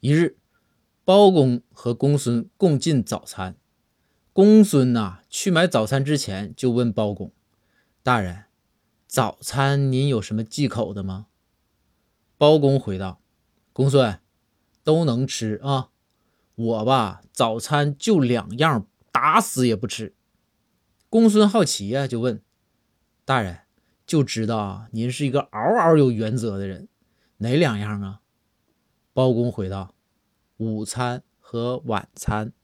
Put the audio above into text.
一日，包公和公孙共进早餐。公孙呐，去买早餐之前就问包公：“大人，早餐您有什么忌口的吗？”包公回道：“公孙，都能吃啊。我吧，早餐就两样，打死也不吃。”公孙好奇呀，就问：“大人，就知道您是一个嗷嗷有原则的人，哪两样啊？”包公回道：“午餐和晚餐。”